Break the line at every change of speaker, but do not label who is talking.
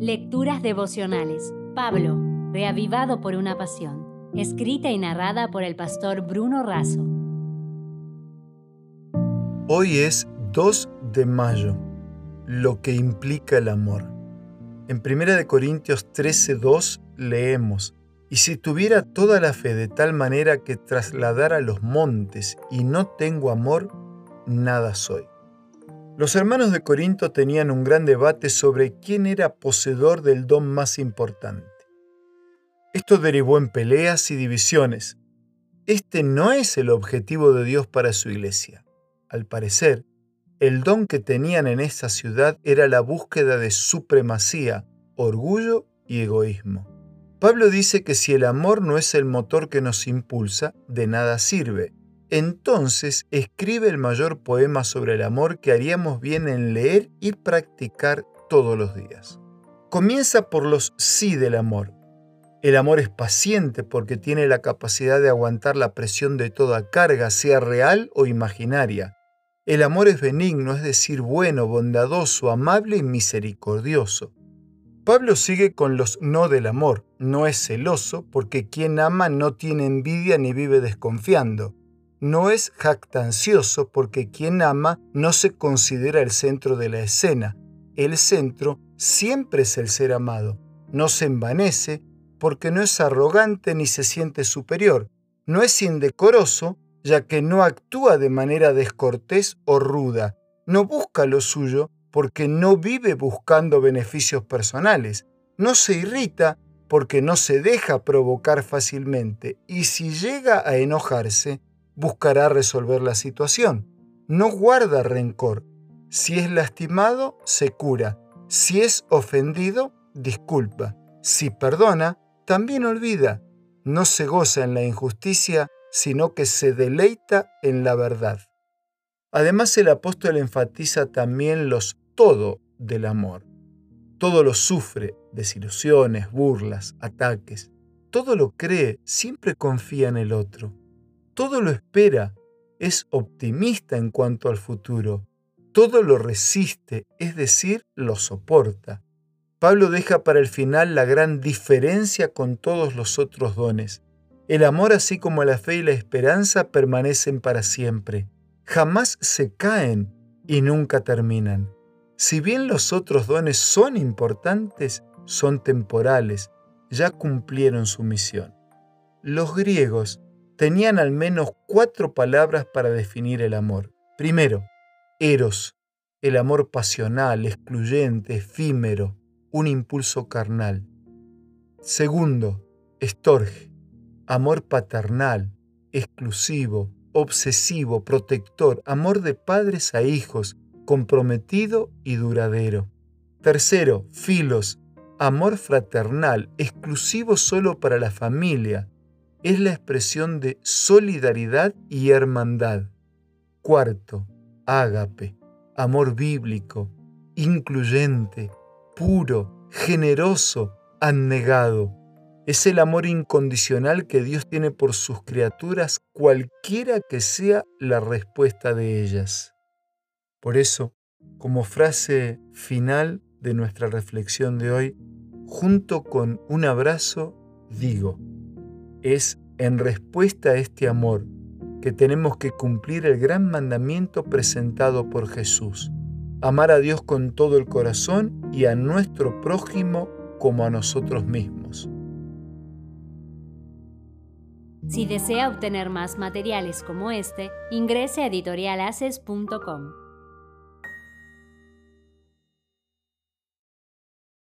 Lecturas devocionales. Pablo, reavivado por una pasión. Escrita y narrada por el pastor Bruno Razo.
Hoy es 2 de mayo, lo que implica el amor. En 1 Corintios 13:2 leemos, y si tuviera toda la fe de tal manera que trasladara los montes y no tengo amor, nada soy. Los hermanos de Corinto tenían un gran debate sobre quién era poseedor del don más importante. Esto derivó en peleas y divisiones. Este no es el objetivo de Dios para su iglesia. Al parecer, el don que tenían en esa ciudad era la búsqueda de supremacía, orgullo y egoísmo. Pablo dice que si el amor no es el motor que nos impulsa, de nada sirve. Entonces escribe el mayor poema sobre el amor que haríamos bien en leer y practicar todos los días. Comienza por los sí del amor. El amor es paciente porque tiene la capacidad de aguantar la presión de toda carga, sea real o imaginaria. El amor es benigno, es decir, bueno, bondadoso, amable y misericordioso. Pablo sigue con los no del amor. No es celoso porque quien ama no tiene envidia ni vive desconfiando. No es jactancioso porque quien ama no se considera el centro de la escena. El centro siempre es el ser amado. No se envanece porque no es arrogante ni se siente superior. No es indecoroso ya que no actúa de manera descortés o ruda, no busca lo suyo porque no vive buscando beneficios personales, no se irrita porque no se deja provocar fácilmente y si llega a enojarse, buscará resolver la situación. No guarda rencor. Si es lastimado, se cura. Si es ofendido, disculpa. Si perdona, también olvida. No se goza en la injusticia, sino que se deleita en la verdad. Además el apóstol enfatiza también los todo del amor. Todo lo sufre, desilusiones, burlas, ataques. Todo lo cree, siempre confía en el otro. Todo lo espera, es optimista en cuanto al futuro. Todo lo resiste, es decir, lo soporta. Pablo deja para el final la gran diferencia con todos los otros dones. El amor así como la fe y la esperanza permanecen para siempre. Jamás se caen y nunca terminan. Si bien los otros dones son importantes, son temporales, ya cumplieron su misión. Los griegos tenían al menos cuatro palabras para definir el amor. Primero, eros, el amor pasional, excluyente, efímero, un impulso carnal. Segundo, estorge, amor paternal, exclusivo, obsesivo, protector, amor de padres a hijos, comprometido y duradero. Tercero, filos, amor fraternal, exclusivo solo para la familia. Es la expresión de solidaridad y hermandad. Cuarto, ágape, amor bíblico, incluyente, puro, generoso, anegado es el amor incondicional que Dios tiene por sus criaturas, cualquiera que sea la respuesta de ellas. Por eso, como frase final de nuestra reflexión de hoy, junto con un abrazo, digo, es en respuesta a este amor que tenemos que cumplir el gran mandamiento presentado por Jesús, amar a Dios con todo el corazón y a nuestro prójimo como a nosotros mismos.
Si desea obtener más materiales como este, ingrese a editorialaces.com.